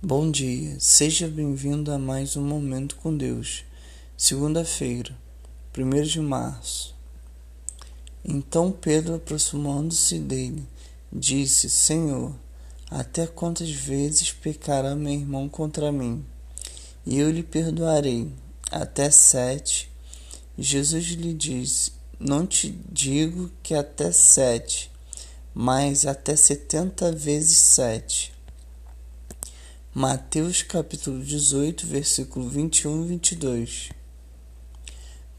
Bom dia, seja bem-vindo a mais um Momento com Deus. Segunda-feira, 1 de março. Então Pedro, aproximando-se dele, disse: Senhor, até quantas vezes pecará meu irmão contra mim? E eu lhe perdoarei. Até sete. Jesus lhe disse: Não te digo que até sete, mas até setenta vezes sete. Mateus capítulo 18, versículo 21 e 22.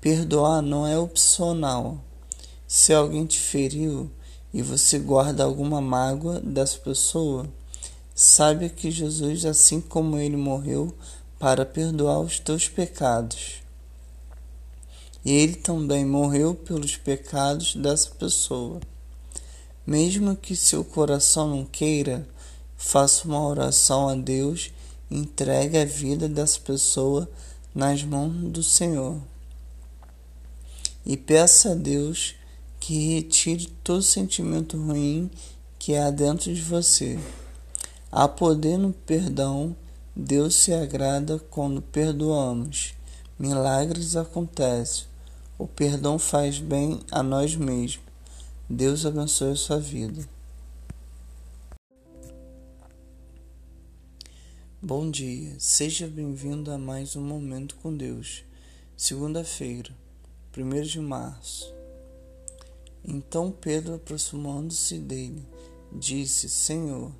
Perdoar não é opcional. Se alguém te feriu e você guarda alguma mágoa dessa pessoa, saiba que Jesus, assim como ele morreu para perdoar os teus pecados, e ele também morreu pelos pecados dessa pessoa. Mesmo que seu coração não queira, faça uma oração a Deus entregue a vida dessa pessoa nas mãos do Senhor. E peça a Deus que retire todo sentimento ruim que há dentro de você. Há poder no perdão, Deus se agrada quando perdoamos. Milagres acontecem. O perdão faz bem a nós mesmos. Deus abençoe a sua vida. Bom dia, seja bem-vindo a mais um Momento com Deus. Segunda-feira, 1 de março. Então Pedro, aproximando-se dele, disse: Senhor,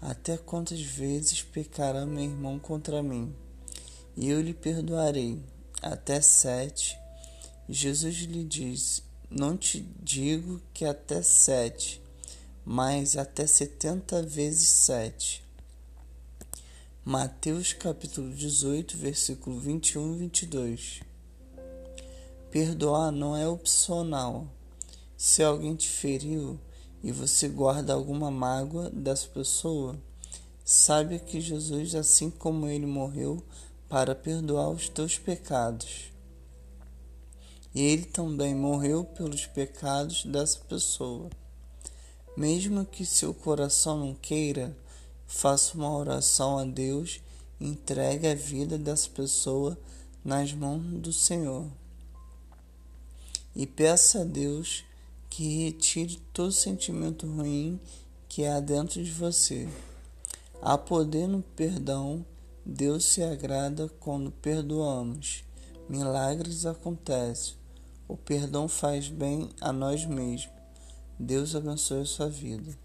até quantas vezes pecará meu irmão contra mim? E eu lhe perdoarei. Até sete. Jesus lhe disse: Não te digo que até sete, mas até setenta vezes sete. Mateus capítulo 18, versículo 21 e 22. Perdoar não é opcional. Se alguém te feriu e você guarda alguma mágoa dessa pessoa, saiba que Jesus, assim como ele morreu para perdoar os teus pecados, e ele também morreu pelos pecados dessa pessoa. Mesmo que seu coração não queira, faça uma oração a Deus entregue a vida dessa pessoa nas mãos do Senhor. E peça a Deus que retire todo sentimento ruim que há dentro de você. Há poder no perdão, Deus se agrada quando perdoamos. Milagres acontecem. O perdão faz bem a nós mesmos. Deus abençoe a sua vida.